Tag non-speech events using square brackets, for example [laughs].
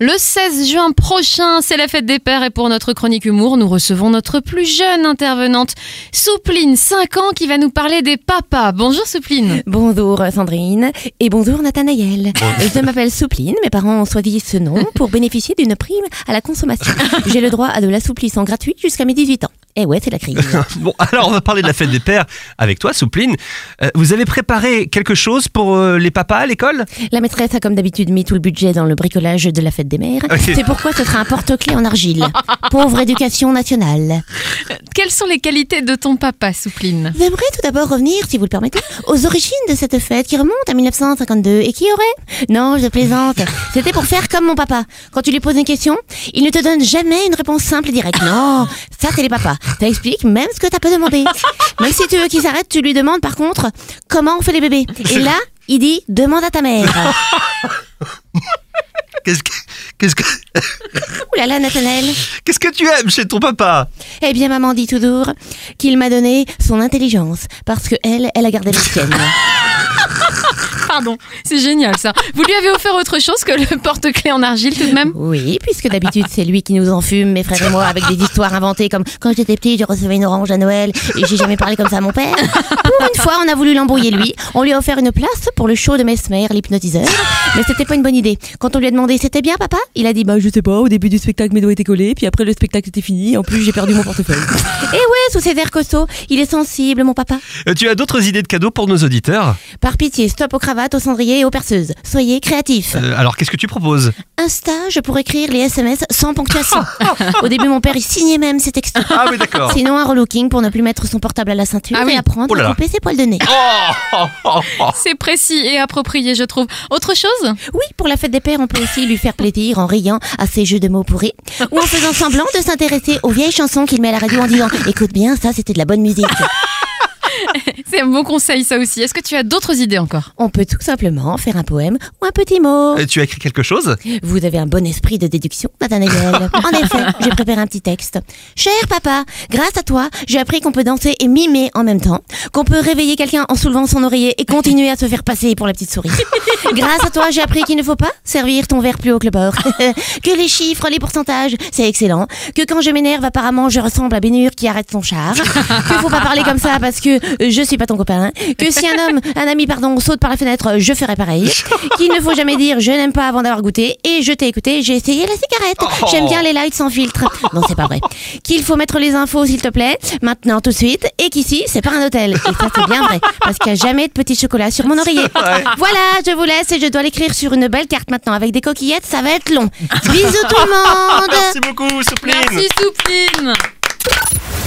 Le 16 juin prochain, c'est la fête des pères et pour notre chronique humour, nous recevons notre plus jeune intervenante, Soupline, 5 ans, qui va nous parler des papas. Bonjour Soupline. Bonjour Sandrine et bonjour Nathanaël. Je m'appelle Soupline, mes parents ont choisi ce nom pour bénéficier d'une prime à la consommation. [laughs] J'ai le droit à de l'assouplissement gratuit jusqu'à mes 18 ans. Eh ouais, c'est la crise. [laughs] Bon, alors on va parler de la fête des pères avec toi, Soupline. Euh, vous avez préparé quelque chose pour euh, les papas à l'école? La maîtresse a comme d'habitude mis tout le budget dans le bricolage de la fête des mères. C'est pourquoi ce sera un porte-clés en argile. [laughs] Pauvre éducation nationale. Quelles sont les qualités de ton papa, Soupline? J'aimerais tout d'abord revenir, si vous le permettez, aux origines de cette fête qui remonte à 1952 et qui aurait... Non, je plaisante. C'était pour faire comme mon papa. Quand tu lui poses une question, il ne te donne jamais une réponse simple et directe. Non, ça c'est les papas. Ça explique même ce que t'as pas demandé. Même si tu veux qu'il s'arrête, tu lui demandes par contre comment on fait les bébés. Et là, il dit demande à ta mère. Qu'est-ce que, qu'est-ce que, Ouh là là, Nathanaël. qu'est-ce que tu aimes chez ton papa? Eh bien, maman dit toujours qu'il m'a donné son intelligence parce que elle, elle a gardé la [laughs] sienne. Pardon, c'est génial ça. Vous lui avez offert autre chose que le porte-clés en argile tout de même? Oui, puisque d'habitude c'est lui qui nous enfume, mes frères et moi, avec des histoires inventées comme quand j'étais petit, je recevais une orange à Noël et j'ai jamais parlé comme ça à mon père. Pour une fois, on a voulu l'embrouiller lui. On lui a offert une place pour le show de Mesmer, l'hypnotiseur. Mais c'était pas une bonne idée. Quand on lui a demandé c'était bien papa, il a dit bah je sais pas, au début du spectacle mes doigts étaient collés, puis après le spectacle était fini, en plus j'ai perdu mon portefeuille. [laughs] Et ouais, sous ses airs costauds, il est sensible mon papa. Euh, Tu as d'autres idées de cadeaux pour nos auditeurs? Par pitié, stop aux cravates, aux cendriers et aux perceuses. Soyez créatifs. Euh, Alors qu'est-ce que tu proposes? Un stage pour écrire les SMS sans ponctuation. [laughs] Au début, mon père, il signait même ses textos. Ah oui d'accord. Sinon, un relooking pour ne plus mettre son portable à la ceinture Ah oui. et apprendre Oh là à couper ses poils de nez. C'est précis et approprié, je trouve. Autre chose? Oui, pour la fête des pères, on peut aussi lui faire plaisir en riant à ses jeux de mots pourris ou en faisant semblant de s'intéresser aux vieilles chansons qu'il met à la radio en disant Écoute bien, ça, c'était de la bonne musique. C'est un bon conseil ça aussi. Est-ce que tu as d'autres idées encore? On peut tout simplement faire un poème ou un petit mot. Euh, Tu as écrit quelque chose? Vous avez un bon esprit de déduction, Nathanaël. [laughs] En effet, j'ai préparé un petit texte. Cher papa, grâce à toi, j'ai appris qu'on peut danser et mimer en même temps, qu'on peut réveiller quelqu'un en soulevant son oreiller et continuer à se faire passer pour la petite souris. [laughs] Grâce à toi, j'ai appris qu'il ne faut pas servir ton verre plus haut que le bord. [laughs] que les chiffres, les pourcentages, c'est excellent. Que quand je m'énerve, apparemment, je ressemble à Bénur qui arrête son char. Que faut pas parler comme ça parce que je suis pas ton copain. Que si un homme, un ami, pardon, saute par la fenêtre, je ferai pareil. Qu'il ne faut jamais dire je n'aime pas avant d'avoir goûté et je t'ai écouté, j'ai essayé la cigarette. J'aime bien les lights sans filtre. Non, c'est pas vrai. Qu'il faut mettre les infos s'il te plaît, maintenant tout de suite, et qu'ici c'est pas un hôtel. Et ça c'est bien vrai, parce qu'il n'y a jamais de petit chocolat sur mon oreiller. Voilà, je vous laisse et je dois l'écrire sur une belle carte maintenant avec des coquillettes, ça va être long. Bisous tout le monde. Merci beaucoup Soupline Merci Soupline